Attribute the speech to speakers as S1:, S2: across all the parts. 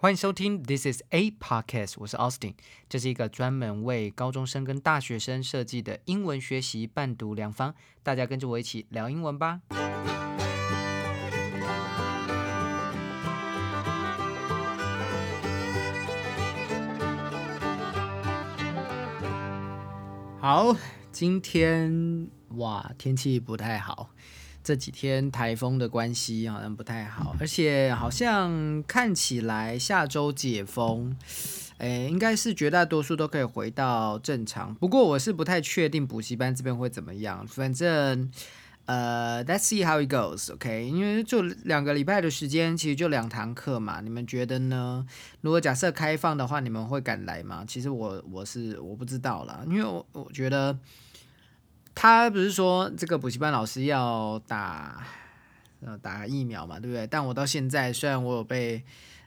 S1: 欢迎收听 This is a podcast，我是 Austin，这是一个专门为高中生跟大学生设计的英文学习伴读良方，大家跟着我一起聊英文吧。好，今天哇，天气不太好。这几天台风的关系好像不太好，而且好像看起来下周解封，诶，应该是绝大多数都可以回到正常。不过我是不太确定补习班这边会怎么样。反正呃，Let's see how it goes，OK？因为就两个礼拜的时间，其实就两堂课嘛。你们觉得呢？如果假设开放的话，你们会敢来吗？其实我我是我不知道啦，因为我我觉得。他不是说这个补习班老师要打呃打疫苗嘛，对不对？但我到现在虽然我有被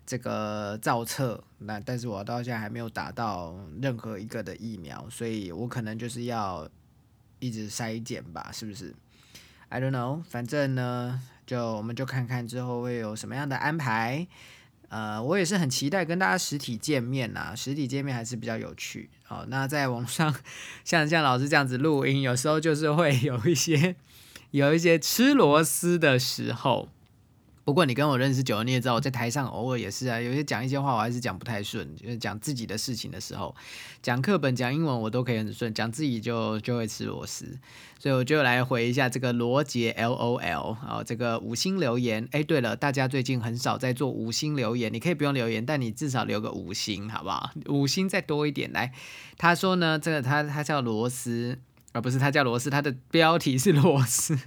S1: 这个造册，那但是我到现在还没有打到任何一个的疫苗，所以我可能就是要一直筛检吧，是不是？I don't know，反正呢，就我们就看看之后会有什么样的安排。呃，我也是很期待跟大家实体见面呐，实体见面还是比较有趣。好，那在网上像像老师这样子录音，有时候就是会有一些有一些吃螺丝的时候。不过你跟我认识久了，你也知道我在台上偶尔也是啊，有些讲一些话我还是讲不太顺，就是讲自己的事情的时候，讲课本讲英文我都可以很顺，讲自己就就会吃螺丝，所以我就来回一下这个罗杰 L O L 啊，这个五星留言。哎，对了，大家最近很少在做五星留言，你可以不用留言，但你至少留个五星好不好？五星再多一点来。他说呢，这个他他叫螺丝，而不是他叫螺丝，他的标题是螺丝。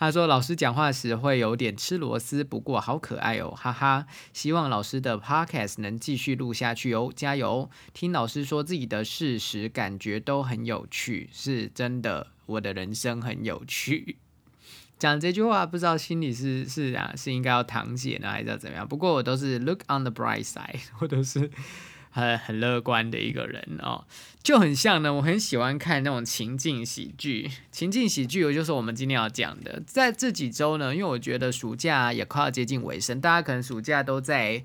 S1: 他说：“老师讲话时会有点吃螺丝，不过好可爱哦，哈哈！希望老师的 podcast 能继续录下去哦，加油！听老师说自己的事实，感觉都很有趣，是真的，我的人生很有趣。讲这句话，不知道心里是是啊，是应该要淌血呢，还是要怎么样？不过我都是 look on the bright side，我都是。”很很乐观的一个人哦，就很像呢。我很喜欢看那种情境喜剧，情境喜剧，也就是我们今天要讲的。在这几周呢，因为我觉得暑假也快要接近尾声，大家可能暑假都在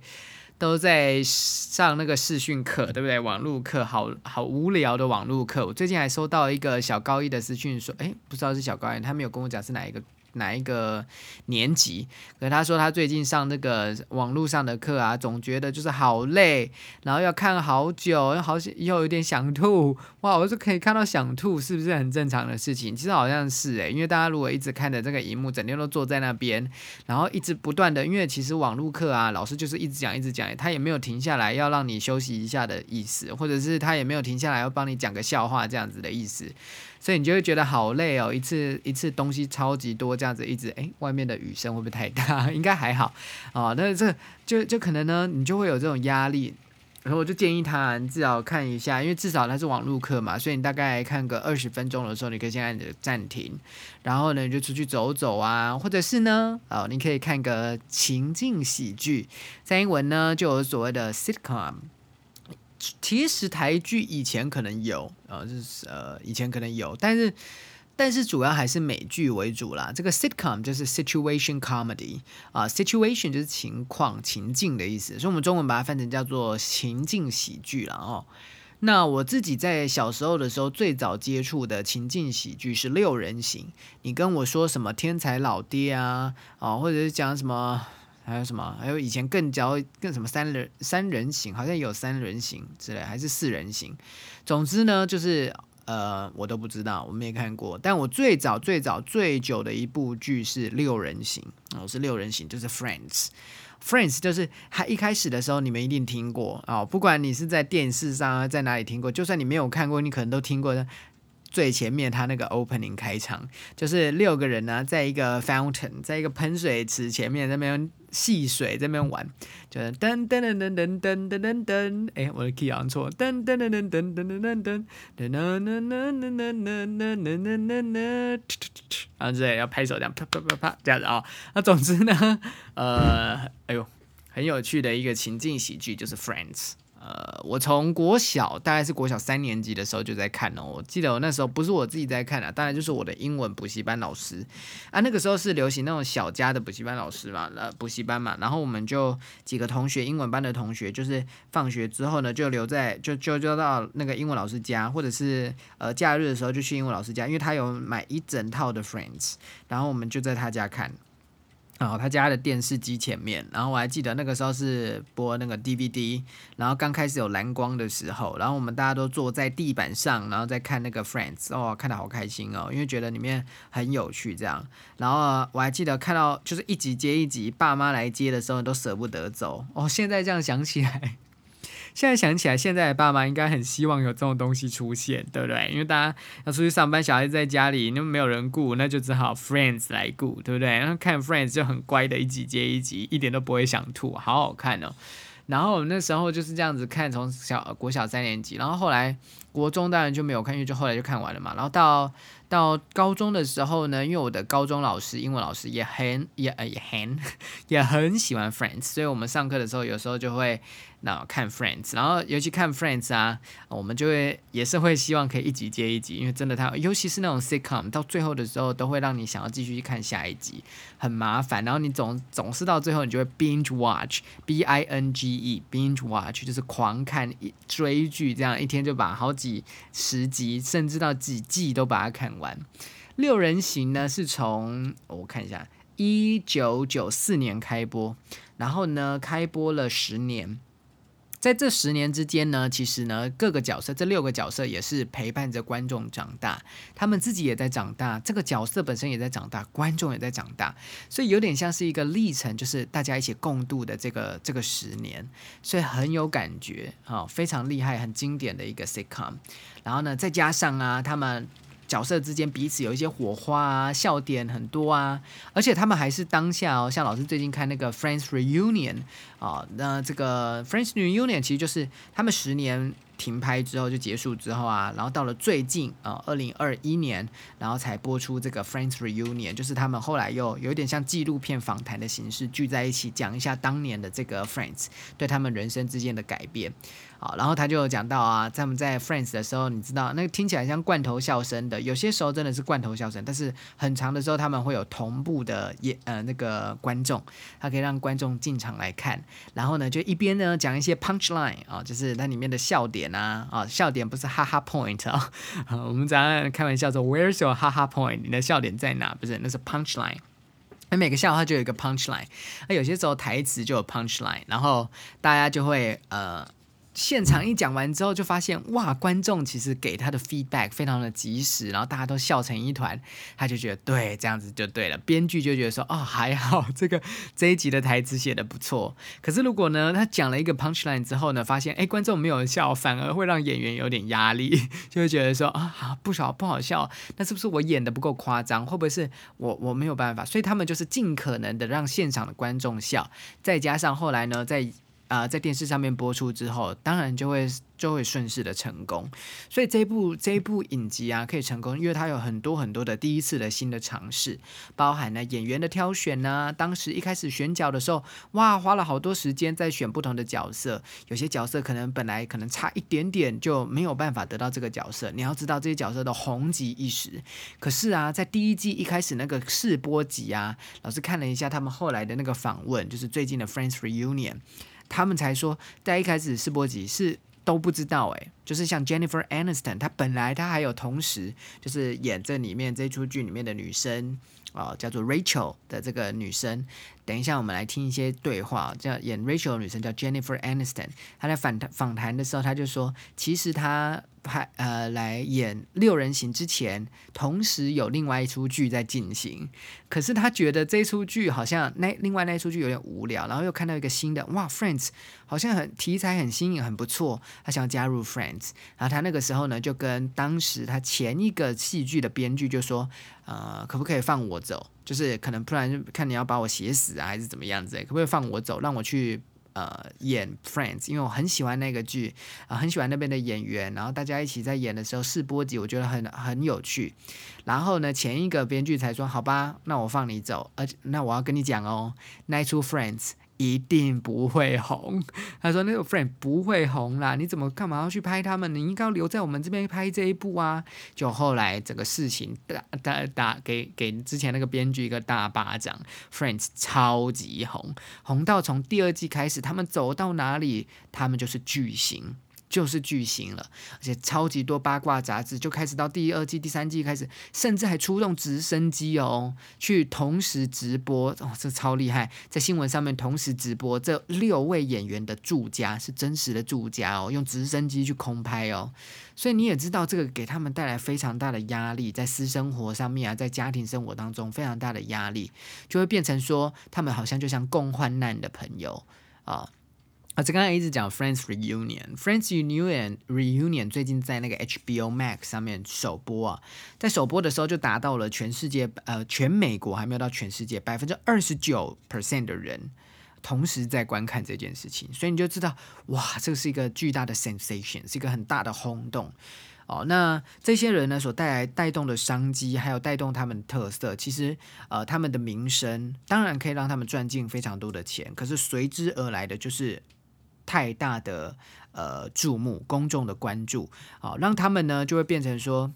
S1: 都在上那个视讯课，对不对？网络课，好好无聊的网络课。我最近还收到一个小高一的私讯说，哎，不知道是小高一，他没有跟我讲是哪一个。哪一个年级？可他说他最近上那个网络上的课啊，总觉得就是好累，然后要看好久，又好又有点想吐。哇，我说可以看到想吐，是不是很正常的事情？其实好像是诶，因为大家如果一直看着这个荧幕，整天都坐在那边，然后一直不断的，因为其实网络课啊，老师就是一直讲一直讲，他也没有停下来要让你休息一下的意思，或者是他也没有停下来要帮你讲个笑话这样子的意思。所以你就会觉得好累哦，一次一次东西超级多，这样子一直哎，外面的雨声会不会太大？应该还好哦。那这就就可能呢，你就会有这种压力。然后我就建议他你至少看一下，因为至少它是网络课嘛，所以你大概看个二十分钟的时候，你可以先按着暂停，然后呢你就出去走走啊，或者是呢，哦，你可以看个情境喜剧，在英文呢就有所谓的 sitcom。其实台剧以前可能有，呃，就是呃，以前可能有，但是但是主要还是美剧为主啦。这个 sitcom 就是 situation comedy 啊，situation 就是情况、情境的意思，所以我们中文把它翻成叫做情境喜剧了哦。那我自己在小时候的时候，最早接触的情境喜剧是六人行。你跟我说什么天才老爹啊，啊，或者是讲什么？还有什么？还有以前更教更什么三人三人行，好像有三人行之类，还是四人行。总之呢，就是呃，我都不知道，我没看过。但我最早最早最久的一部剧是六人行，哦，是六人行，就是 Friends。Friends 就是他一开始的时候，你们一定听过啊，不管你是在电视上啊，在哪里听过，就算你没有看过，你可能都听过的。最前面他那个 opening 开场，就是六个人呢，在一个 fountain，在一个喷水池前面那边戏水，这边玩，就是噔噔噔噔噔噔噔噔噔，哎，我的 key 按错，噔噔噔噔噔噔噔噔噔，噔噔噔噔噔噔噔噔噔噔噔，然后之类要拍手这样啪啪啪啪这样子啊，那总之呢，呃，哎呦，很有趣的一个情境喜剧就是 Friends。呃，我从国小大概是国小三年级的时候就在看哦。我记得我那时候不是我自己在看啊，当然就是我的英文补习班老师啊。那个时候是流行那种小家的补习班老师嘛，呃，补习班嘛。然后我们就几个同学，英文班的同学，就是放学之后呢，就留在就就就到那个英文老师家，或者是呃假日的时候就去英文老师家，因为他有买一整套的 Friends，然后我们就在他家看。哦，他家的电视机前面，然后我还记得那个时候是播那个 DVD，然后刚开始有蓝光的时候，然后我们大家都坐在地板上，然后再看那个 Friends，哦，看的好开心哦，因为觉得里面很有趣这样。然后我还记得看到就是一集接一集，爸妈来接的时候都舍不得走。哦，现在这样想起来。现在想起来，现在的爸妈应该很希望有这种东西出现，对不对？因为大家要出去上班，小孩在家里，那没有人顾，那就只好 Friends 来顾，对不对？然后看 Friends 就很乖的，一集接一集，一点都不会想吐，好好看哦。然后那时候就是这样子看，从小国小三年级，然后后来国中当然就没有看，因为就后来就看完了嘛。然后到到高中的时候呢，因为我的高中老师，英文老师也很也也很也很喜欢 Friends，所以我们上课的时候有时候就会。那看 Friends，然后尤其看 Friends 啊，我们就会也是会希望可以一集接一集，因为真的太，尤其是那种 sitcom，到最后的时候都会让你想要继续去看下一集，很麻烦。然后你总总是到最后，你就会 binge watch，b i n g e binge watch 就是狂看追剧，这样一天就把好几十集，甚至到几季都把它看完。六人行呢是从我看一下，一九九四年开播，然后呢开播了十年。在这十年之间呢，其实呢，各个角色这六个角色也是陪伴着观众长大，他们自己也在长大，这个角色本身也在长大，观众也在长大，所以有点像是一个历程，就是大家一起共度的这个这个十年，所以很有感觉，哈，非常厉害，很经典的一个 sitcom。然后呢，再加上啊，他们。角色之间彼此有一些火花啊，笑点很多啊，而且他们还是当下哦，像老师最近看那个《Friends Reunion》啊，那这个《Friends Reunion》其实就是他们十年。停拍之后就结束之后啊，然后到了最近啊，二零二一年，然后才播出这个 Friends Reunion，就是他们后来又有点像纪录片访谈的形式聚在一起讲一下当年的这个 Friends 对他们人生之间的改变。好，然后他就讲到啊，他们在 Friends 的时候，你知道那个听起来像罐头笑声的，有些时候真的是罐头笑声，但是很长的时候他们会有同步的演呃那个观众，他可以让观众进场来看，然后呢就一边呢讲一些 punch line 啊，就是它里面的笑点。啊啊，笑点不是哈哈 point 啊，我们早上开玩笑说 Where's your 哈哈 point？你的笑点在哪？不是，那是 punch line。那每个笑话就有一个 punch line，那有些时候台词就有 punch line，然后大家就会呃。现场一讲完之后，就发现哇，观众其实给他的 feedback 非常的及时，然后大家都笑成一团，他就觉得对，这样子就对了。编剧就觉得说，哦，还好，这个这一集的台词写的不错。可是如果呢，他讲了一个 punchline 之后呢，发现哎，观众没有笑，反而会让演员有点压力，就会觉得说啊，不少不好笑，那是不是我演的不够夸张？会不会是我我没有办法？所以他们就是尽可能的让现场的观众笑，再加上后来呢，在啊，在电视上面播出之后，当然就会就会顺势的成功。所以这部这部影集啊，可以成功，因为它有很多很多的第一次的新的尝试，包含了演员的挑选呢。当时一开始选角的时候，哇，花了好多时间在选不同的角色。有些角色可能本来可能差一点点就没有办法得到这个角色。你要知道这些角色都红极一时。可是啊，在第一季一开始那个试播集啊，老师看了一下他们后来的那个访问，就是最近的 Friends Reunion。他们才说，在一开始试播集是都不知道哎，就是像 Jennifer Aniston，她本来她还有同时就是演这里面这出剧里面的女生啊，叫做 Rachel 的这个女生。等一下，我们来听一些对话。叫演 Rachel 女生叫 Jennifer Aniston，她在访谈访谈的时候，她就说，其实她拍呃来演六人行之前，同时有另外一出剧在进行。可是他觉得这出剧好像那另外那出剧有点无聊，然后又看到一个新的，哇，Friends 好像很题材很新颖，很不错，他想要加入 Friends。然后他那个时候呢，就跟当时他前一个戏剧的编剧就说，呃，可不可以放我走？就是可能不然看你要把我写死啊，还是怎么样子？可不可以放我走，让我去呃演 Friends？因为我很喜欢那个剧啊，很喜欢那边的演员。然后大家一起在演的时候试播集，我觉得很很有趣。然后呢，前一个编剧才说好吧，那我放你走。而且那我要跟你讲哦，那出 Friends 一定不会红。他说那个 friend 不会红啦，你怎么干嘛要去拍他们？你应该留在我们这边拍这一部啊。就后来整个事情打打打给给之前那个编剧一个大巴掌，Friends 超级红，红到从第二季开始，他们走到哪里，他们就是巨星。就是巨星了，而且超级多八卦杂志就开始到第二季、第三季开始，甚至还出动直升机哦，去同时直播哦，这超厉害，在新闻上面同时直播这六位演员的住家是真实的住家哦，用直升机去空拍哦，所以你也知道这个给他们带来非常大的压力，在私生活上面啊，在家庭生活当中非常大的压力，就会变成说他们好像就像共患难的朋友啊。啊，这刚才一直讲 Friends Reunion，Friends Reunion Reunion 最近在那个 HBO Max 上面首播啊，在首播的时候就达到了全世界呃全美国还没有到全世界百分之二十九 percent 的人同时在观看这件事情，所以你就知道哇，这个是一个巨大的 sensation，是一个很大的轰动哦。那这些人呢所带来带动的商机，还有带动他们特色，其实呃他们的名声当然可以让他们赚进非常多的钱，可是随之而来的就是。太大的呃注目，公众的关注，好让他们呢就会变成说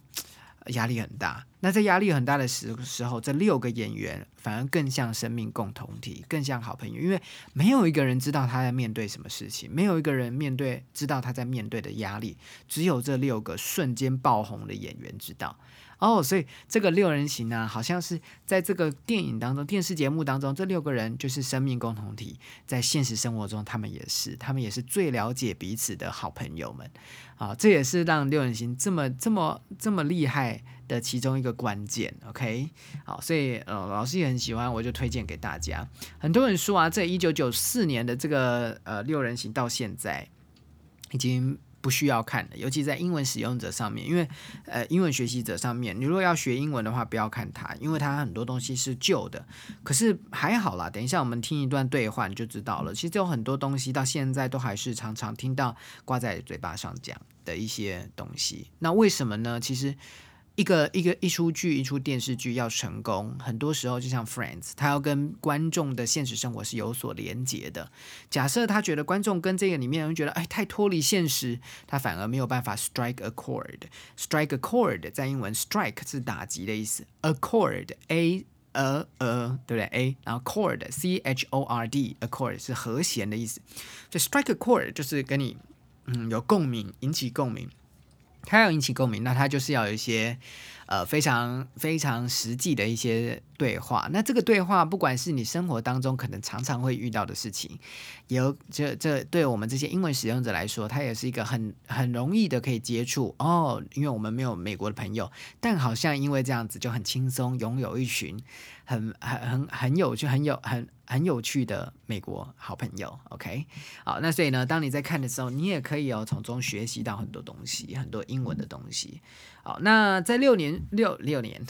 S1: 压力很大。那在压力很大的时时候，这六个演员反而更像生命共同体，更像好朋友，因为没有一个人知道他在面对什么事情，没有一个人面对知道他在面对的压力，只有这六个瞬间爆红的演员知道。哦，所以这个六人行呢，好像是在这个电影当中、电视节目当中，这六个人就是生命共同体。在现实生活中，他们也是，他们也是最了解彼此的好朋友们。啊，这也是让六人行这么、这么、这么厉害的其中一个关键。OK，好，所以呃，老师也很喜欢，我就推荐给大家。很多人说啊，这一九九四年的这个呃六人行到现在已经。不需要看的，尤其在英文使用者上面，因为呃，英文学习者上面，你如果要学英文的话，不要看它，因为它很多东西是旧的。可是还好啦，等一下我们听一段对话你就知道了。其实有很多东西到现在都还是常常听到挂在嘴巴上讲的一些东西。那为什么呢？其实。一个一个一出剧一出电视剧要成功，很多时候就像 Friends，他要跟观众的现实生活是有所连结的。假设他觉得观众跟这个里面人觉得哎太脱离现实，他反而没有办法 strike a chord。strike a chord 在英文 strike 是打击的意思，a chord a a a 对不对 a，然后 chord c h o r d a chord 是和弦的意思。就 strike a chord 就是跟你嗯有共鸣，引起共鸣。他要引起共鸣，那他就是要有一些，呃，非常非常实际的一些对话。那这个对话，不管是你生活当中可能常常会遇到的事情，有这这对我们这些英文使用者来说，它也是一个很很容易的可以接触哦。因为我们没有美国的朋友，但好像因为这样子就很轻松，拥有一群很很很很有趣、很有很。很有趣的美国好朋友，OK，好，那所以呢，当你在看的时候，你也可以哦从中学习到很多东西，很多英文的东西。好，那在六年六六年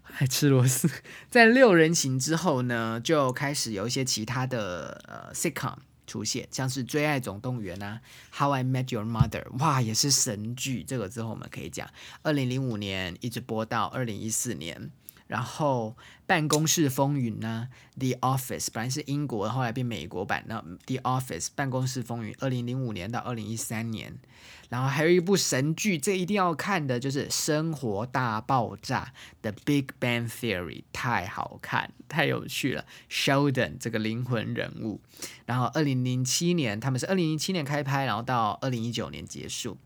S1: 还吃螺丝，在六人行之后呢，就开始有一些其他的呃 sitcom 出现，像是《追爱总动员》啊，《How I Met Your Mother》，哇，也是神剧。这个之后我们可以讲，二零零五年一直播到二零一四年。然后《办公室风云》呢，《The Office》本来是英国，后来变美国版。那《The Office》办公室风云，二零零五年到二零一三年。然后还有一部神剧，这一定要看的，就是《生活大爆炸》的《Big Bang Theory》，太好看，太有趣了。Sheldon 这个灵魂人物。然后二零零七年，他们是二零零七年开拍，然后到二零一九年结束。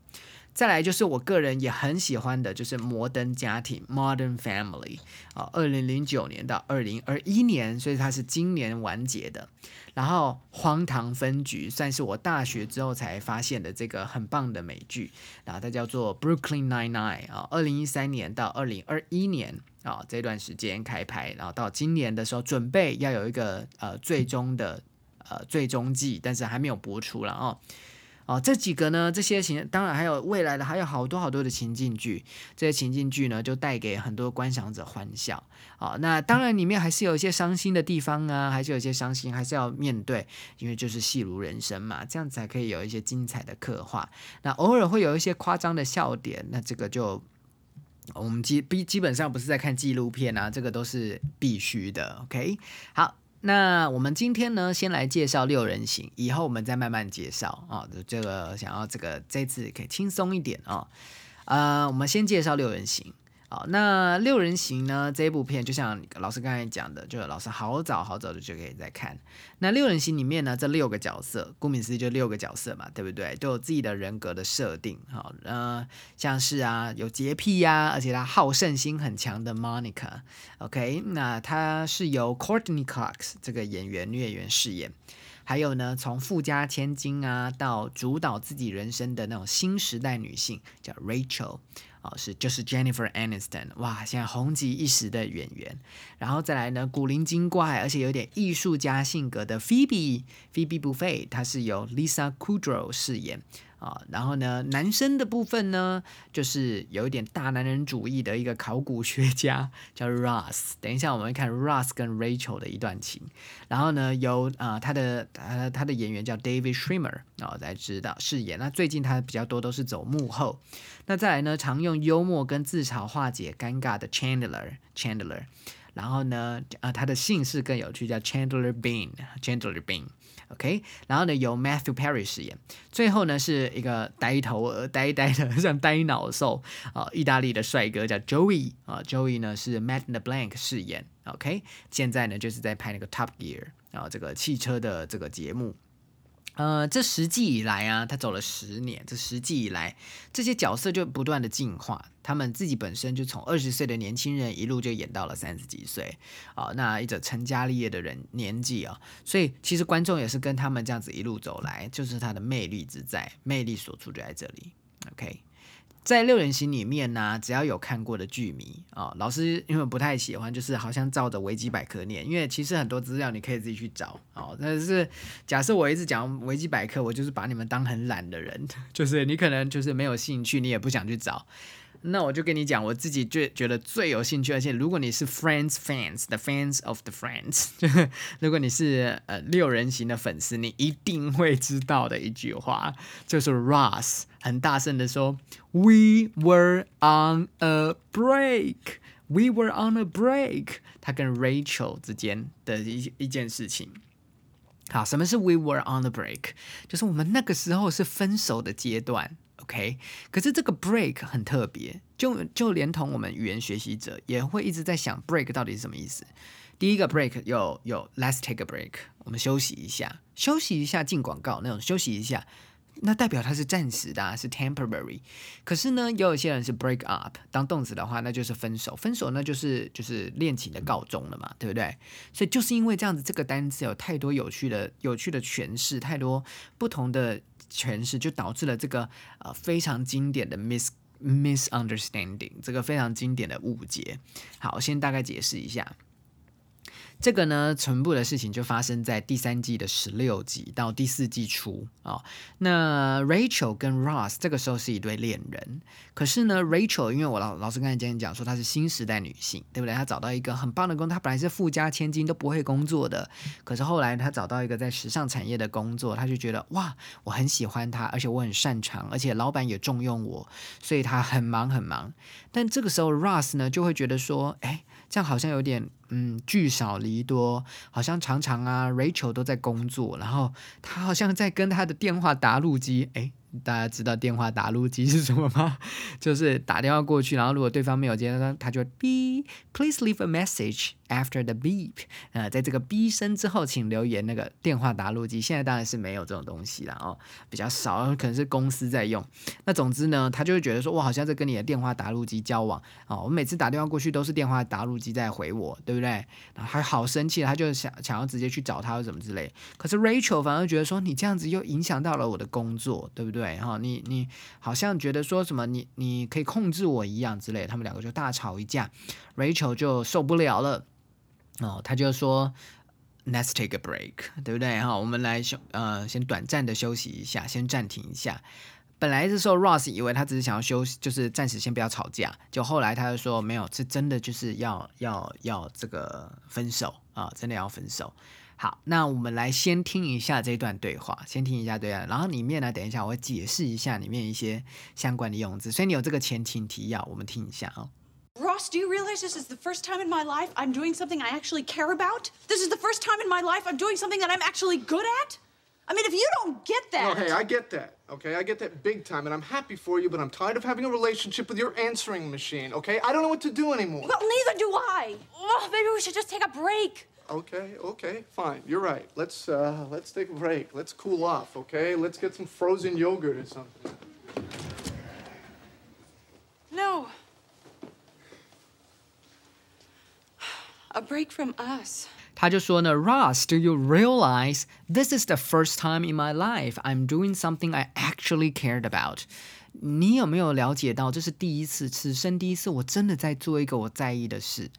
S1: 再来就是我个人也很喜欢的，就是《摩登家庭》（Modern Family） 啊，二零零九年到二零二一年，所以它是今年完结的。然后《荒唐分局》算是我大学之后才发现的这个很棒的美剧，然后它叫做《Brooklyn Nine Nine》啊，二零一三年到二零二一年啊这段时间开拍，然后到今年的时候准备要有一个呃最终的呃最终季，但是还没有播出了啊。哦，这几个呢，这些情当然还有未来的，还有好多好多的情境剧。这些情境剧呢，就带给很多观赏者欢笑。哦，那当然里面还是有一些伤心的地方啊，还是有一些伤心，还是要面对，因为就是戏如人生嘛，这样才可以有一些精彩的刻画。那偶尔会有一些夸张的笑点，那这个就我们基基基本上不是在看纪录片啊，这个都是必须的。OK，好。那我们今天呢，先来介绍六人行，以后我们再慢慢介绍啊。这个想要这个这次可以轻松一点啊。呃，我们先介绍六人行。好，那六人行呢？这部片就像老师刚才讲的，就是老师好早好早的就可以在看。那六人行里面呢，这六个角色，顾名思义就六个角色嘛，对不对？都有自己的人格的设定。好，呃，像是啊，有洁癖呀，而且他好胜心很强的 Monica。OK，那他是由 Courtney Cox 这个演员女演员饰演。还有呢，从富家千金啊，到主导自己人生的那种新时代女性，叫 Rachel。哦，是就是 Jennifer Aniston，哇，现在红极一时的演员。然后再来呢，古灵精怪而且有点艺术家性格的 Phoebe，Phoebe Buffet，她是由 Lisa Kudrow 饰演。啊，然后呢，男生的部分呢，就是有一点大男人主义的一个考古学家，叫 Ross。等一下我们会看 Ross 跟 Rachel 的一段情。然后呢，由啊他的呃他的演员叫 David Schwimmer 啊来指导饰演。那最近他比较多都是走幕后。那再来呢，常用幽默跟自嘲化解尴尬的 Chandler Chandler。然后呢，啊他的姓氏更有趣，叫 Chandler Bing Chandler Bing。OK，然后呢由 Matthew Perry 饰演，最后呢是一个呆头鹅、呆呆的像呆脑兽啊，意大利的帅哥叫 Joey 啊，Joey 呢是 Matt the Blank 饰演。OK，现在呢就是在拍那个 Top Gear 啊这个汽车的这个节目。呃，这十季以来啊，他走了十年。这十季以来，这些角色就不断的进化，他们自己本身就从二十岁的年轻人一路就演到了三十几岁啊，那一者成家立业的人年纪啊，所以其实观众也是跟他们这样子一路走来，就是他的魅力之在，魅力所处就在这里。OK。在六人行里面呢，只要有看过的剧迷啊，老师因为不太喜欢，就是好像照着维基百科念，因为其实很多资料你可以自己去找啊。但是假设我一直讲维基百科，我就是把你们当很懒的人，就是你可能就是没有兴趣，你也不想去找。那我就跟你讲，我自己最觉得最有兴趣，而且如果你是 Friends fans，the fans of the Friends，如果你是呃六人行的粉丝，你一定会知道的一句话，就是 Ross 很大声的说：“We were on a break, we were on a break。”他跟 Rachel 之间的一一件事情。好，什么是 We were on a break？就是我们那个时候是分手的阶段。OK，可是这个 break 很特别，就就连同我们语言学习者也会一直在想 break 到底是什么意思。第一个 break 有有 let's take a break，我们休息一下，休息一下进广告那种休息一下。那代表它是暂时的，啊是 temporary。可是呢，也有一些人是 break up 当动词的话，那就是分手。分手那就是就是恋情的告终了嘛，对不对？所以就是因为这样子，这个单词有太多有趣的、有趣的诠释，太多不同的诠释，就导致了这个呃非常经典的 mis misunderstanding，这个非常经典的误解。好，先大概解释一下。这个呢，全部的事情就发生在第三季的十六集到第四季初啊。那 Rachel 跟 Ross 这个时候是一对恋人，可是呢，Rachel 因为我老老师刚才讲讲说她是新时代女性，对不对？她找到一个很棒的工作，她本来是富家千金都不会工作的，可是后来她找到一个在时尚产业的工作，她就觉得哇，我很喜欢她，而且我很擅长，而且老板也重用我，所以她很忙很忙。但这个时候 Ross 呢就会觉得说，哎。这样好像有点，嗯，聚少离多，好像常常啊，Rachel 都在工作，然后他好像在跟他的电话答录机，哎。大家知道电话打录机是什么吗？就是打电话过去，然后如果对方没有接，他他就 B please leave a message after the beep。呃，在这个 B 声之后，请留言。那个电话打录机现在当然是没有这种东西了哦，比较少，可能是公司在用。那总之呢，他就会觉得说，我好像在跟你的电话打录机交往哦。我每次打电话过去都是电话打录机在回我，对不对？然后还好生气，他就想想要直接去找他或什么之类。可是 Rachel 反而觉得说，你这样子又影响到了我的工作，对不对？对哈，你你好像觉得说什么你你可以控制我一样之类，他们两个就大吵一架，Rachel 就受不了了哦，他就说 Let's take a break，对不对哈？我们来休呃先短暂的休息一下，先暂停一下。本来这时候 Ross 以为他只是想要休息，就是暂时先不要吵架，就后来他就说没有，是真的就是要要要这个分手啊，真的要分手。好，那我们来先听一下这段对话，先听一下对话，然后里面呢，等一下我会解释一下里面一些相关的用字，所以你有这个前情提要，我们听一下哦。
S2: Ross, do you realize this is the first time in my life I'm doing something I actually care about? This is the first time in my life I'm doing something that I'm actually good at? I mean, if you don't get that.
S3: Oh, hey, I get that. Okay, I get that big time, and I'm happy for you, but I'm tired of having a relationship with your answering machine. Okay, I don't know what to do anymore.
S2: Well, neither do I. Oh, maybe we should just take a break.
S3: Okay, okay, fine. You're right. Let's uh, let's take a break. Let's cool off. Okay, let's get some frozen yogurt or something.
S2: No. A break from us.
S1: 他就说呢，Ross，do you realize this is the first time in my life I'm doing something I actually cared about？你有没有了解到，这是第一次，此生第一次，我真的在做一个我在意的事。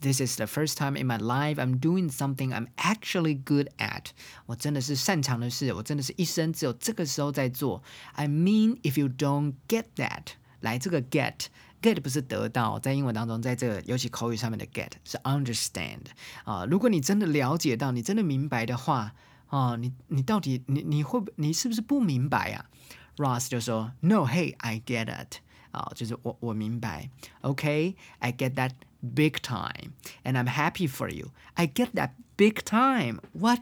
S1: This is the first time in my life I'm doing something I'm actually good at。我真的是擅长的事，我真的是一生只有这个时候在做。I mean, if you don't get that，来这个 get。 get 不是得到，在英文当中，在这个尤其口语上面的 get 是 understand 啊。如果你真的了解到，你真的明白的话啊，你你到底你你会你是不是不明白啊？Ross 就说 No，Hey，I get it 啊，就是我我明白。OK，I get that big time，and I'm happy for you。I get that big time。What？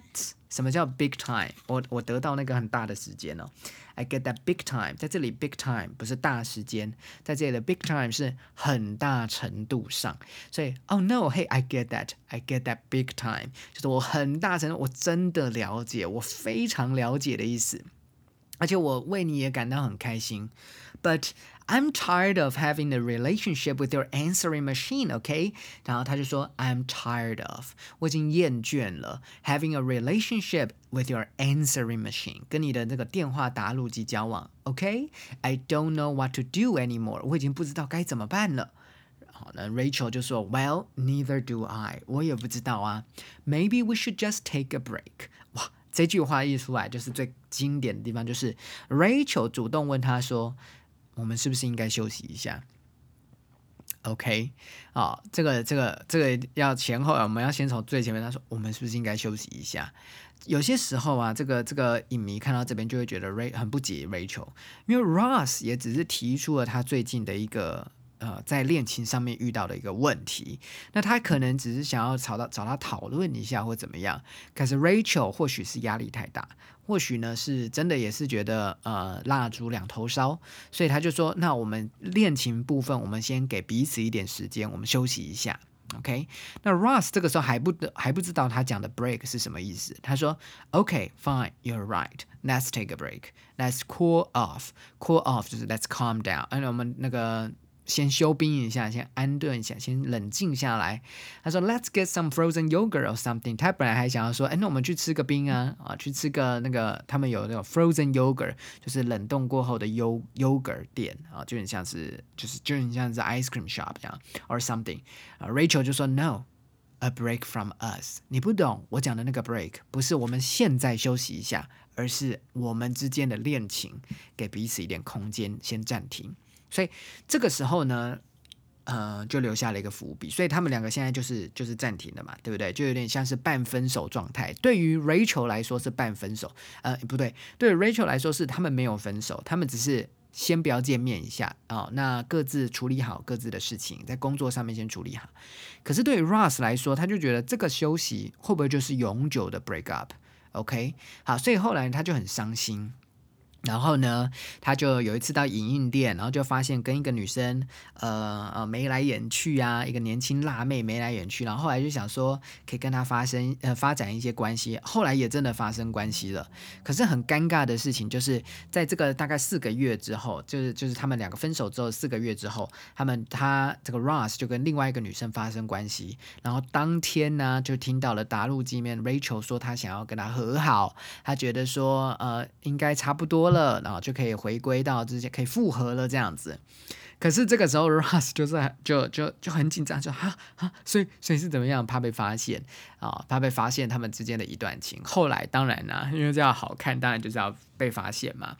S1: 什么叫 big time？我我得到那个很大的时间哦。I get that big time，在这里 big time 不是大时间，在这里的 big time 是很大程度上，所以 oh no，hey，I get that，I get that big time，就是我很大程度，我真的了解，我非常了解的意思，而且我为你也感到很开心，but。 I'm tired of having a relationship with your answering machine, OK？然后他就说，I'm tired of，我已经厌倦了 having a relationship with your answering machine，跟你的这个电话答录机交往，OK？I don't know what to do anymore，我已经不知道该怎么办了。好，那 Rachel 就说，Well, neither do I，我也不知道啊。Maybe we should just take a break。哇，这句话一出来，就是最经典的地方，就是 Rachel 主动问他说。 我们是不是应该休息一下？OK，好，这个这个这个要前后，我们要先从最前面。他说，我们是不是应该休息一下？有些时候啊，这个这个影迷看到这边就会觉得 Ray 很不解 Rachel，因为 Ross 也只是提出了他最近的一个。呃，在恋情上面遇到的一个问题，那他可能只是想要找到找他讨论一下或怎么样，可是 Rachel 或许是压力太大，或许呢是真的也是觉得呃蜡烛两头烧，所以他就说，那我们恋情部分，我们先给彼此一点时间，我们休息一下，OK？那 Ross 这个时候还不得还不知道他讲的 break 是什么意思，他说，OK，fine，you're right，let's take a break，let's cool off，cool off 就是 let's calm down，哎，我们那个。先休兵一下，先安顿一下，先冷静下来。他说：“Let's get some frozen yogurt or something。”他本来还想要说：“哎，那我们去吃个冰啊，啊，去吃个那个，他们有那种 frozen yogurt，就是冷冻过后的优 yogurt 店啊，就很像是，就是就很像是 ice cream shop 这样，or something。啊，Rachel 就说：“No，a break from us。你不懂我讲的那个 break，不是我们现在休息一下，而是我们之间的恋情，给彼此一点空间，先暂停。”所以这个时候呢，呃，就留下了一个伏笔。所以他们两个现在就是就是暂停了嘛，对不对？就有点像是半分手状态。对于 Rachel 来说是半分手，呃，不对，对 Rachel 来说是他们没有分手，他们只是先不要见面一下啊，那各自处理好各自的事情，在工作上面先处理好。可是对于 Ross 来说，他就觉得这个休息会不会就是永久的 break up？OK，好，所以后来他就很伤心。然后呢，他就有一次到影印店，然后就发现跟一个女生，呃呃眉来眼去啊，一个年轻辣妹眉来眼去。然后后来就想说，可以跟她发生呃发展一些关系。后来也真的发生关系了。可是很尴尬的事情就是，在这个大概四个月之后，就是就是他们两个分手之后四个月之后，他们他这个 Ross 就跟另外一个女生发生关系。然后当天呢，就听到了答录机面 Rachel 说她想要跟他和好，他觉得说呃应该差不多了。然后就可以回归到之前，可以复合了这样子。可是这个时候，Russ 就是就就就很紧张，就哈哈，所以所以是怎么样？怕被发现啊，怕被发现他们之间的一段情。后来当然呢，因为这样好看，当然就是要被发现嘛。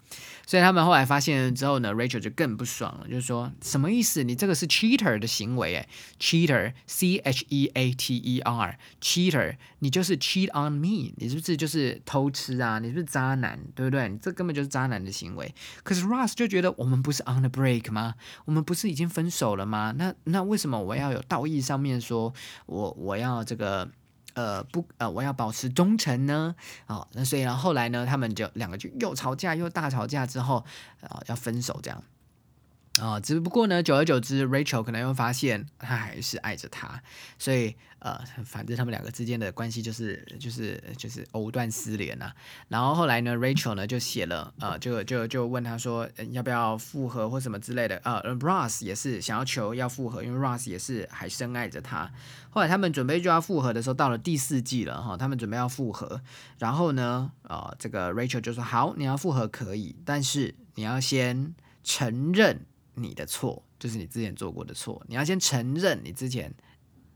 S1: 所以他们后来发现之后呢，Rachel 就更不爽了，就是说什么意思？你这个是 cheater 的行为诶 c h e a t e r c H E A T E R，cheater，你就是 cheat on me，你是不是就是偷吃啊？你是不是渣男？对不对？你这根本就是渣男的行为。可是 Russ 就觉得我们不是 on the break 吗？我们不是已经分手了吗？那那为什么我要有道义上面说我我要这个呃不呃我要保持忠诚呢？啊，那所以然后来呢，他们就两个就又吵架又大吵架之后啊、要分手这样。啊、只不过呢，久而久之，Rachel 可能又发现他还是爱着他，所以呃，反正他们两个之间的关系就是就是就是藕断丝连呐、然后后来呢，Rachel 呢就写了呃，就就就问他说、呃要不要复合或什么之类的。呃，Ross 也是想要求要复合，因为 Ross 也是还深爱着他。后来他们准备就要复合的时候，到了第四季了哈，他们准备要复合，然后呢，呃，这个 Rachel 就说好，你要复合可以，但是你要先承认你的错，就是你之前做过的错，你要先承认你之前，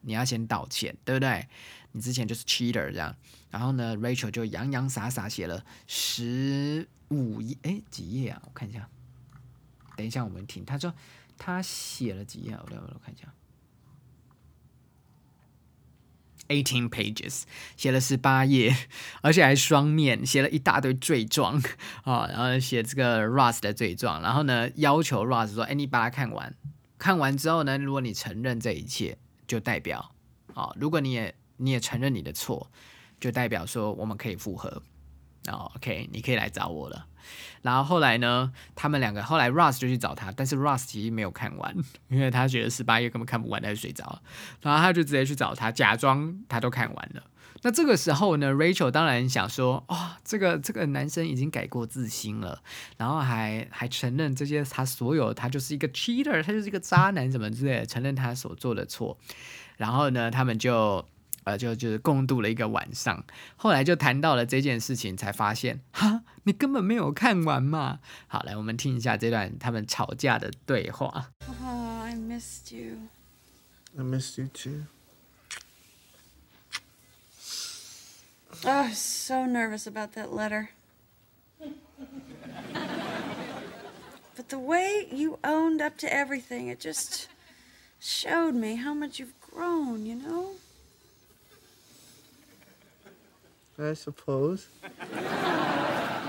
S1: 你要先道歉，对不对？你之前就是 cheater 这样。然后呢，Rachel 就洋洋洒洒写了十五页，哎，几页啊？我看一下。等一下，我们听。他说他写了几页？我来我来看一下。Eighteen pages，写了十八页，而且还双面，写了一大堆罪状啊，然后写这个 Ross 的罪状，然后呢要求 Ross 说：“哎，你把它看完，看完之后呢，如果你承认这一切，就代表啊，如果你也你也承认你的错，就代表说我们可以复合。哦，OK，你可以来找我了。然后后来呢，他们两个后来 Ross 就去找他，但是 Ross 其实没有看完，因为他觉得十八页根本看不完，他就睡着了。然后他就直接去找他，假装他都看完了。那这个时候呢，Rachel 当然想说，哦，这个这个男生已经改过自新了，然后还还承认这些他所有他就是一个 cheater，他就是一个渣男什么之类的，承认他所做的错。然后呢，他们就呃就就是共度了一个晚上。后来就谈到了这件事情，才发现哈，你根本没有看完嘛。好，来我们听一下这段他们吵架的对话。
S2: Oh, I missed you.
S3: I missed you too.
S2: Oh, so nervous about that letter. But the way you owned up to everything, it just showed me how much you've grown, you know?
S3: I suppose.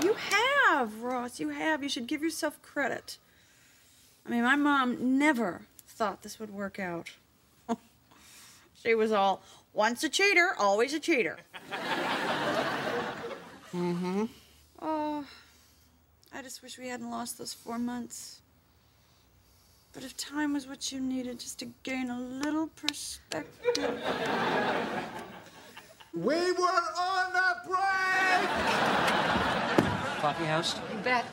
S2: You have, Ross. You have. You should give yourself credit. I mean, my mom never thought this would work out. she was all once a cheater, always a cheater. mm-hmm. Oh, I just wish we hadn't lost those four months. But if time was what you needed just to gain a little perspective.
S3: We were on a break!
S4: Coffee house?
S2: You bet.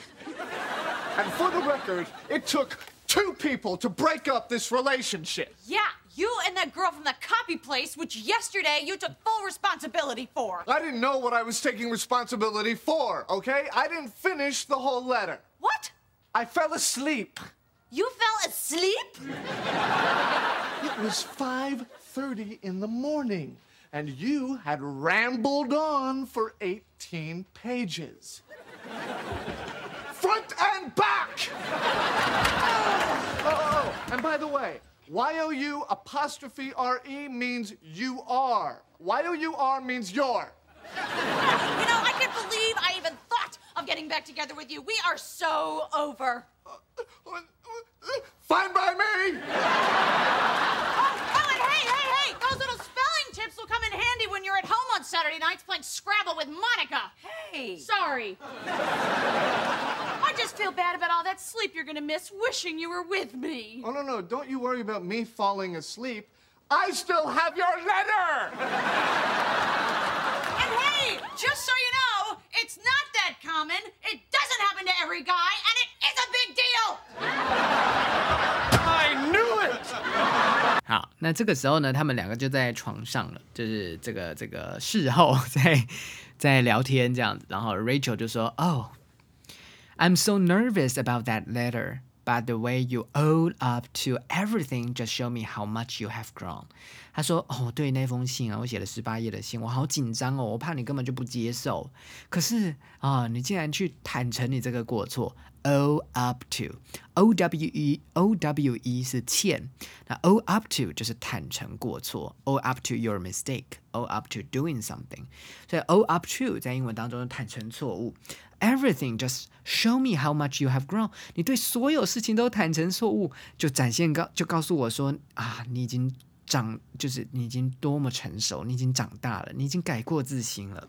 S3: And for the record, it took two people to break up this relationship.
S5: Yeah, you and that girl from the copy place, which yesterday you took full responsibility for.
S3: I didn't know what I was taking responsibility for, okay? I didn't finish the whole letter.
S5: What?
S3: I fell asleep.
S5: You fell asleep?
S3: It was 5:30 in the morning, and you had rambled on for 18 pages. Front and back! oh, oh, oh, and by the way, Y-O-U apostrophe R-E means you are. Y-O-U-R means you're.
S5: You know, I can't believe I even thought of getting back together with you. We are so over.
S3: Uh, uh, uh, fine by me!
S5: Oh, and hey, hey, hey! Those little spelling tips will come in handy when you're at home on Saturday nights playing Scrabble with Monica.
S2: Hey.
S5: Sorry. I just feel bad about all that sleep you're gonna miss wishing you were with me.
S3: Oh, no, no, don't you worry about me falling asleep. I still have your letter!
S5: And hey, just so you know, it's not that common. It doesn't happen to every guy, and it is a big deal.
S1: 好那这个时候呢他们两个就在床上了就是这个这个事后在在聊天这样子然后 rachel 就说 oh i'm so nervous about that letter but the way you own up to everything just show me how much you have grown。”他说：“哦，对那封信啊，我写了十八页的信，我好紧张哦，我怕你根本就不接受。可是啊，你竟然去坦诚你这个过错。” owe up to O W E O W E 是欠，那 owe up to 就是坦诚过错，owe up to your mistake，owe up to doing something，所以 owe up to 在英文当中是坦诚错误 Everything, just show me how much you have grown。你对所有事情都坦诚错误，就展现告就告诉我说啊，你已经长，就是你已经多么成熟，你已经长大了，你已经改过自新了，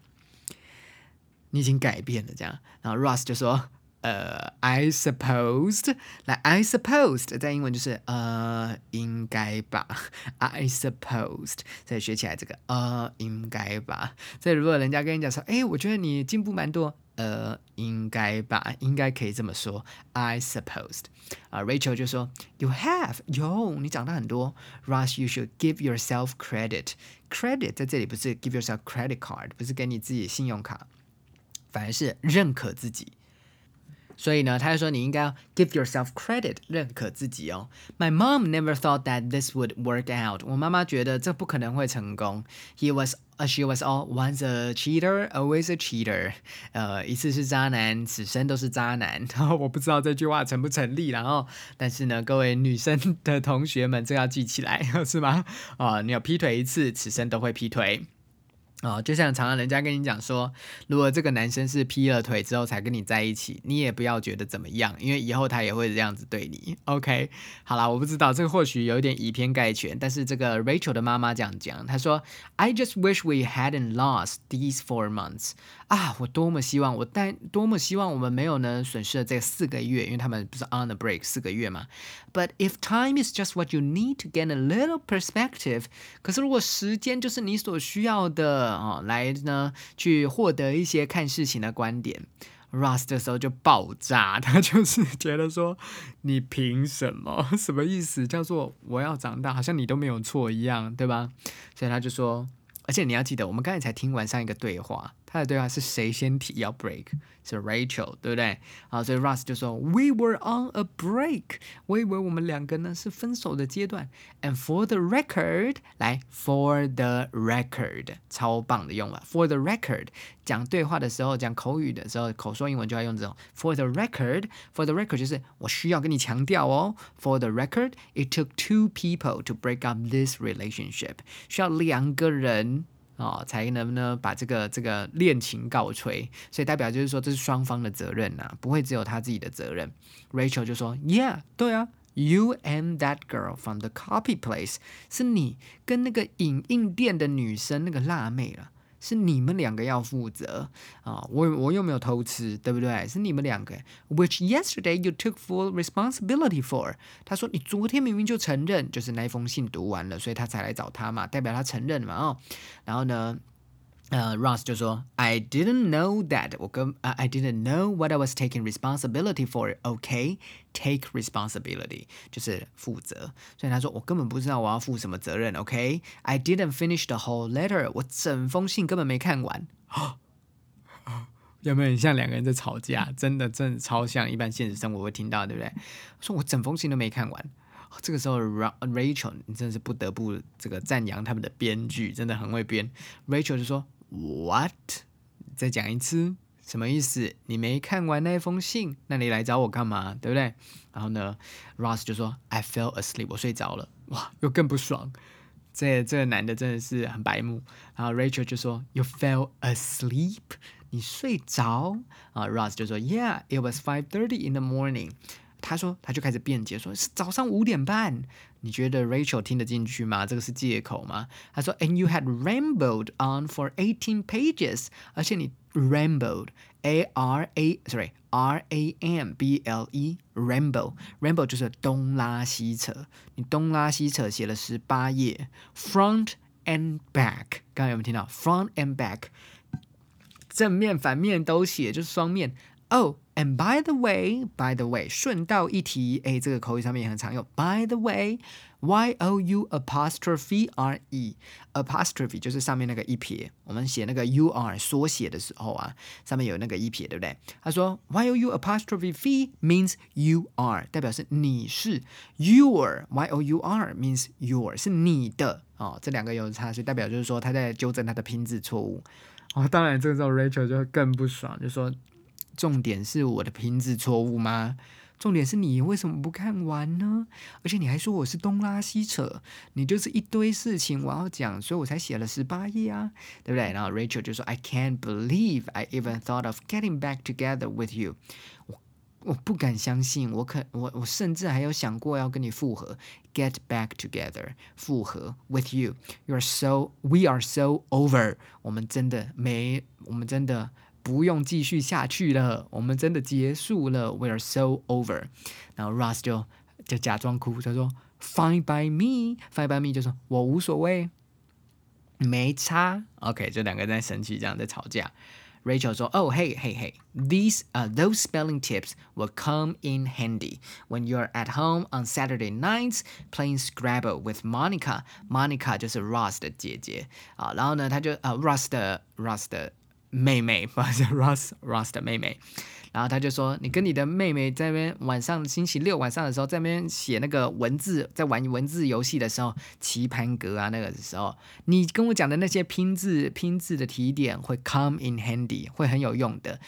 S1: 你已经改变了。这样，然后 Ross 就说。呃，I supposed，来，I supposed 在英文就是呃，应该吧，I supposed，再学起来这个呃，应该吧。所以如果人家跟你讲说，哎，我觉得你进步蛮多，呃，应该吧，应该可以这么说，I supposed。啊，Rachel 就说，You have，有，你长大很多。Russ，you should give yourself credit。Credit 在这里不是 give yourself credit card，不是给你自己信用卡，反而是认可自己。所以呢，他就说你应该要 give yourself credit，认可自己哦。My mom never thought that this would work out。我妈妈觉得这不可能会成功。He was, she was all once a cheater, always a cheater。呃，一次是渣男，此生都是渣男。然后我不知道这句话成不成立，然后但是呢，各位女生的同学们，这要记起来，是吗？啊，你有劈腿一次，此生都会劈腿。哦，就像常常人家跟你讲说，如果这个男生是劈了腿之后才跟你在一起，你也不要觉得怎么样，因为以后他也会这样子对你。OK，好啦，我不知道这个或许有点以偏概全，但是这个 Rachel 的妈妈这样讲，她说：“I just wish we hadn't lost these four months。”啊，我多么希望我但多么希望我们没有呢损失了这四个月，因为他们不是 on the break 四个月嘛。But if time is just what you need to get a little perspective，可是如果时间就是你所需要的。哦，来呢，去获得一些看事情的观点。Russ 的时候就爆炸，他就是觉得说，你凭什么？什么意思？叫做我要长大，好像你都没有错一样，对吧？所以他就说，而且你要记得，我们刚才才听完上一个对话。他的对话是谁先提要 break？是 Rachel，对不对？啊，所以 Russ 就说：“We were on a break。”我以为我们两个呢是分手的阶段。And for the record，来，for the record，超棒的用法。For the record，讲对话的时候，讲口语的时候，口说英文就要用这种。For the record，for the record 就是我需要跟你强调哦。For the record，it took two people to break up this relationship。需要两个人。 哦，才能呢把这个这个恋情告吹，所以代表就是说这是双方的责任呐，不会只有他自己的责任。Rachel 就说：“Yeah，对啊，You and that girl from the copy place，是你跟那个影印店的女生那个辣妹了。”是你们两个要负责啊！我我又没有偷吃，对不对？是你们两个。Which yesterday you took full responsibility for？他说你昨天明明就承认，就是那封信读完了，所以他才来找他嘛，代表他承认嘛哦。然后呢？呃，Ross 就说，I didn't know that，我跟、I didn't know what I was taking responsibility for。OK，take responsibility 就是负责，所以他说我根本不知道我要负什么责任。OK，I didn't finish the whole letter，我整封信根本没看完。有没有很像两个人在吵架？真的，真的超像一般现实生活会听到，对不对？说我整封信都没看完。这个时候，Rachel，你真的是不得不这个赞扬他们的编剧，真的很会编。Rachel 就说。What？再讲一次，什么意思？你没看完那封信，那你来找我干嘛？对不对？然后呢，Ross 就说：“I fell asleep，我睡着了。”哇，又更不爽。这这个男的真的是很白目。然后 Rachel 就说：“You fell asleep？你睡着？”啊，Ross 就说：“Yeah，it was five thirty in the morning。”他说，他就开始辩解，说是早上五点半。你觉得 Rachel 听得进去吗？这个是借口吗？他说，And you had rambled on for eighteen pages，而且你 rambled，a r a sorry r a m b l e，ramble，ramble 就是东拉西扯，你东拉西扯写了十八页，front and back，刚刚有没有听到？front and back，正面反面都写，就是双面。Oh, and by the way, by the way，顺道一提，哎，这个口语上面也很常用。By the way, y o u apostrophe r e apostrophe 就是上面那个一撇，我们写那个 u r 缩写的时候啊，上面有那个一撇，对不对？他说 y o u apostrophe v means you are，代表是你是 your y o u r means your 是你的哦，这两个有差，所以代表就是说他在纠正他的拼字错误。哦，当然这个时候 Rachel 就更不爽，就说。重点是我的拼字错误吗？重点是你为什么不看完呢？而且你还说我是东拉西扯，你就是一堆事情我要讲，所以我才写了十八页啊，对不对？然后 Rachel 就说：“I can't believe I even thought of getting back together with you。”我我不敢相信，我可我我甚至还有想过要跟你复合，get back together，复合 with you。You're so we are so over。我们真的没，我们真的不用继续下去了，我们真的结束了。We are so over。然后 Ross 就就假装哭，他说 Fine by me，Fine by me 就说我无所谓，没差。OK，这两个人在生气，这样在吵架。Rachel 说：“Oh, hey, hey, hey! These, uh, those spelling tips will come in handy when you're at home on Saturday nights playing Scrabble with Monica. Monica 就是 Ross 的姐姐啊，然后呢，他就呃 Ross 的 Ross 的 妹妹，不是 Ross Ross 的妹妹。然后他就说：“你跟你的妹妹在那边晚上星期六晚上的时候，在那边写那个文字，在玩文字游戏的时候，棋盘格啊那个时候，你跟我讲的那些拼字拼字的提点会 come in handy，会很有用的。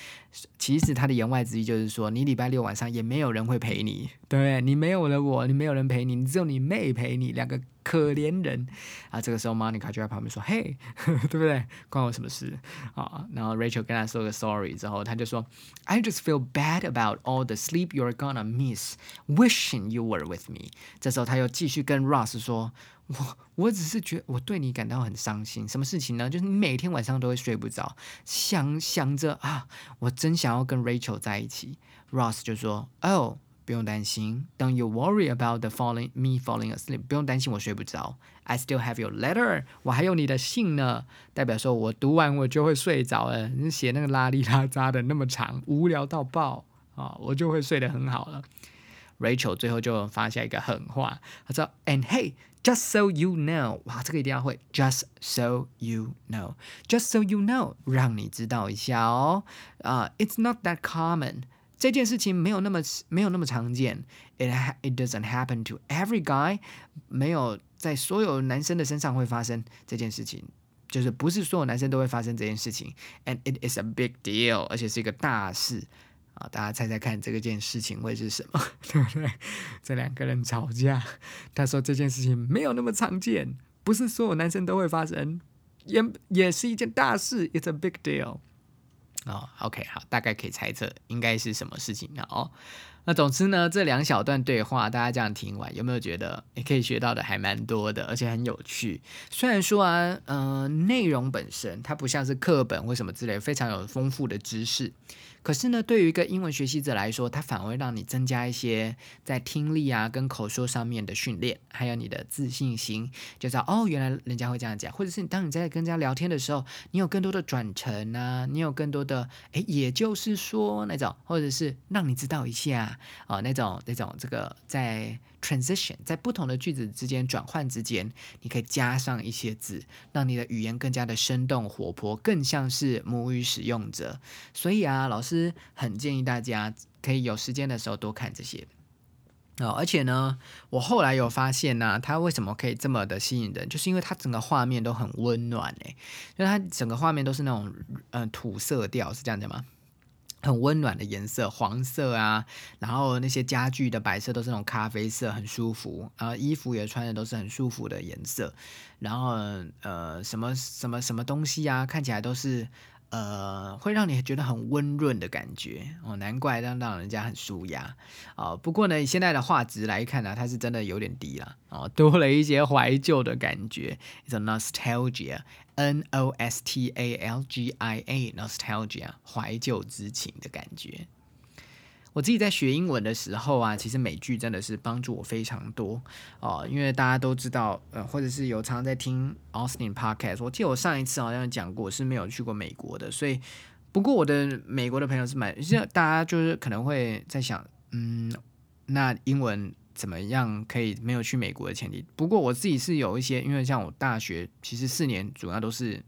S1: 其实他的言外之意就是说，你礼拜六晚上也没有人会陪你，对你没有了我，你没有人陪你，你只有你妹陪你，两个可怜人啊。这个时候，Monica 就在旁边说：‘嘿，对不对？关我什么事啊？’然后 Rachel 跟他说个 sorry 之后，他就说：‘I just feel bad about all the sleep you're gonna miss, wishing you were with me。’这时候他又继续跟 Ross 说。”我我只是觉我对你感到很伤心，什么事情呢？就是你每天晚上都会睡不着，想想着啊，我真想要跟 Rachel 在一起。Ross 就说：“Oh，不用担心，Don't you worry about the falling me falling asleep。不用担心我睡不着，I still have your letter，我还有你的信呢，代表说我读完我就会睡着了。你写那个拉里拉扎的那么长，无聊到爆啊，我就会睡得很好了。”Rachel 最后就发下一个狠话，他说：“And hey。” Just so you know，哇，这个一定要会。Just so you know，Just so you know，让你知道一下哦。啊、uh,，It's not that common。 这件事情没有那么没有那么常见。It it doesn't happen to every guy，没有在所有男生的身上会发生这件事情。就是不是所有男生都会发生这件事情，and it is a big deal，而且是一个大事。啊，大家猜猜看，这个件事情会是什么？对不对？这两个人吵架，他说这件事情没有那么常见，不是所有男生都会发生，也也是一件大事，It's a big deal。哦，OK，好，大概可以猜测应该是什么事情了哦。那总之呢，这两小段对话，大家这样听完，有没有觉得也可以学到的还蛮多的，而且很有趣？虽然说啊，嗯，内容本身它不像是课本或什么之类非常有丰富的知识。可是呢，对于一个英文学习者来说，它反而会让你增加一些在听力啊跟口说上面的训练，还有你的自信心，就知道哦，原来人家会这样讲，或者是当你在跟人家聊天的时候，你有更多的转成啊，你有更多的诶，也就是说那种，或者是让你知道一下啊，那种那种这个在。Transition 在不同的句子之间转换之间，你可以加上一些字，让你的语言更加的生动活泼，更像是母语使用者。所以啊，老师很建议大家可以有时间的时候多看这些哦。而且呢，我后来有发现呢，它为什么可以这么的吸引人，就是因为它整个画面都很温暖诶，就它整个画面都是那种嗯土色调，是这样的吗？很温暖的颜色，黄色啊，然后那些家具的白色都是那种咖啡色，很舒服。然后衣服也穿的都是很舒服的颜色，然后呃，什么什么什么东西啊，看起来都是。呃，会让你觉得很温润的感觉哦，难怪让让人家很舒压哦。不过呢，以现在的画质来看呢，它是真的有点低了哦，多了一些怀旧的感觉一种 nostalgia nostalgia，nostalgia，怀旧之情的感觉。我自己在学英文的时候啊，其实美剧真的是帮助我非常多哦，因为大家都知道，呃，或者是有常常在听 Austin Podcast。我记得我上一次好像讲过，是没有去过美国的，所以不过我的美国的朋友是蛮，现在大家就是可能会在想，嗯，那英文怎么样可以没有去美国的前提？不过我自己是有一些，因为像我大学其实四年主要都是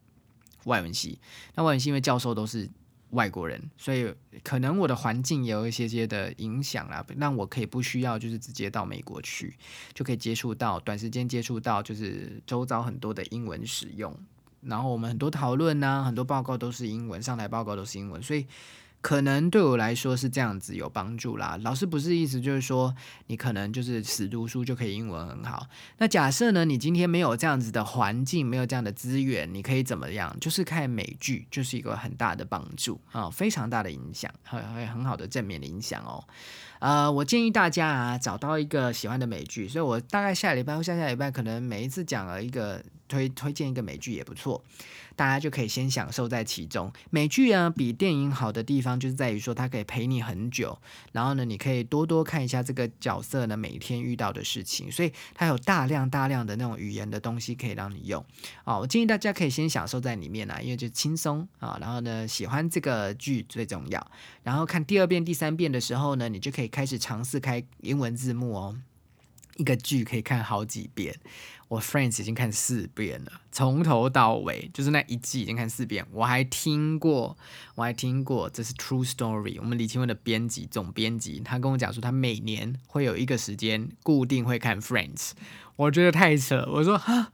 S1: 外文系，那外文系因为教授都是。外国人，所以可能我的环境也有一些些的影响啦，让我可以不需要就是直接到美国去，就可以接触到短时间接触到就是周遭很多的英文使用，然后我们很多讨论呐，很多报告都是英文，上台报告都是英文，所以可能对我来说是这样子有帮助啦。老师不是意思就是说你可能就是死读书就可以英文很好。那假设呢，你今天没有这样子的环境，没有这样的资源，你可以怎么样？就是看美剧，就是一个很大的帮助啊，非常大的影响，会会很好的正面的影响哦。呃，我建议大家啊，找到一个喜欢的美剧，所以我大概下礼拜或下下礼拜，可能每一次讲了一个推推荐一个美剧也不错。大家就可以先享受在其中。美剧啊，比电影好的地方就是在于说，它可以陪你很久。然后呢，你可以多多看一下这个角色呢每天遇到的事情，所以它有大量大量的那种语言的东西可以让你用。哦，我建议大家可以先享受在里面啊，因为就轻松啊。然后呢，喜欢这个剧最重要。然后看第二遍、第三遍的时候呢，你就可以开始尝试开英文字幕哦。一个剧可以看好几遍。我 Friends 已经看四遍了，从头到尾就是那一季已经看四遍。我还听过，我还听过，这是 True Story。我们李青文的编辑总编辑，他跟我讲说，他每年会有一个时间固定会看 Friends。我觉得太扯，我说哈。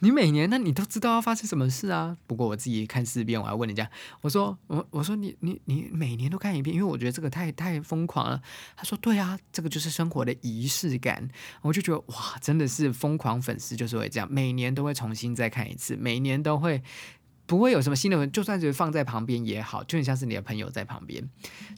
S1: 你每年那你都知道要发生什么事啊？不过我自己看四遍，我还问人家，我说我我说你你你每年都看一遍，因为我觉得这个太太疯狂了。他说对啊，这个就是生活的仪式感。我就觉得哇，真的是疯狂粉丝就是会这样，每年都会重新再看一次，每年都会。不会有什么新的文，就算是放在旁边也好，就很像是你的朋友在旁边。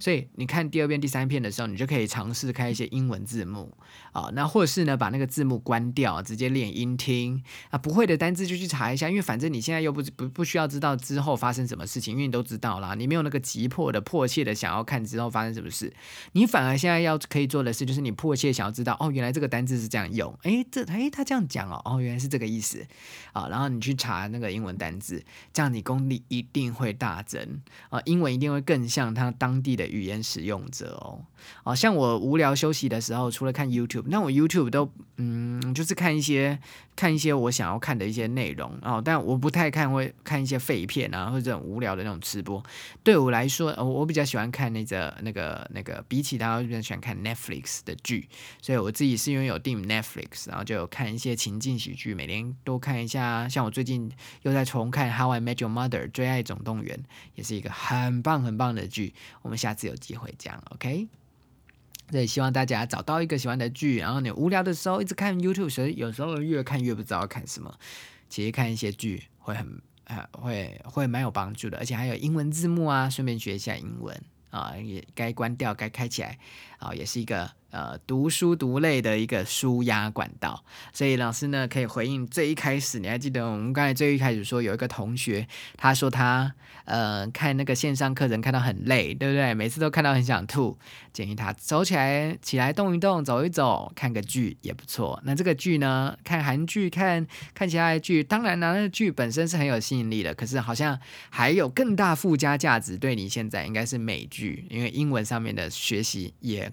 S1: 所以你看第二遍、第三遍的时候，你就可以尝试开一些英文字幕啊，那或者是呢把那个字幕关掉，直接练音听啊。不会的单字就去查一下，因为反正你现在又不不不需要知道之后发生什么事情，因为你都知道啦，你没有那个急迫的、迫切的想要看之后发生什么事。你反而现在要可以做的事，就是你迫切想要知道哦，原来这个单字是这样用，诶，这诶，他这样讲哦，哦，原来是这个意思啊。然后你去查那个英文单字。这样你功力一定会大增啊，英文一定会更像他当地的语言使用者哦。哦，像我无聊休息的时候，除了看 YouTube，那我 YouTube 都嗯，就是看一些看一些我想要看的一些内容哦。但我不太看会看一些废片啊，或者很无聊的那种直播。对我来说，我比较喜欢看那个那个那个，比起他，我比较喜欢看 Netflix 的剧。所以我自己是因为有订 Netflix，然后就有看一些情境喜剧，每天都看一下。像我最近又在重看 How I Your Mother，《追爱总动员》也是一个很棒很棒的剧。我们下次有机会讲，OK？对，希望大家找到一个喜欢的剧，然后你无聊的时候一直看 YouTube，所以有时候越看越不知道看什么。其实看一些剧会很呃会会蛮有帮助的，而且还有英文字幕啊，顺便学一下英文啊，也该关掉该开起来啊，也是一个。呃，读书读类的一个舒压管道，所以老师呢可以回应最一开始，你还记得我们刚才最一开始说有一个同学，他说他呃看那个线上课程看到很累，对不对？每次都看到很想吐，建议他走起来，起来动一动，走一走，看个剧也不错。那这个剧呢，看韩剧，看看其他的剧，当然呢，那个剧本身是很有吸引力的，可是好像还有更大附加价值，对你现在应该是美剧，因为英文上面的学习也。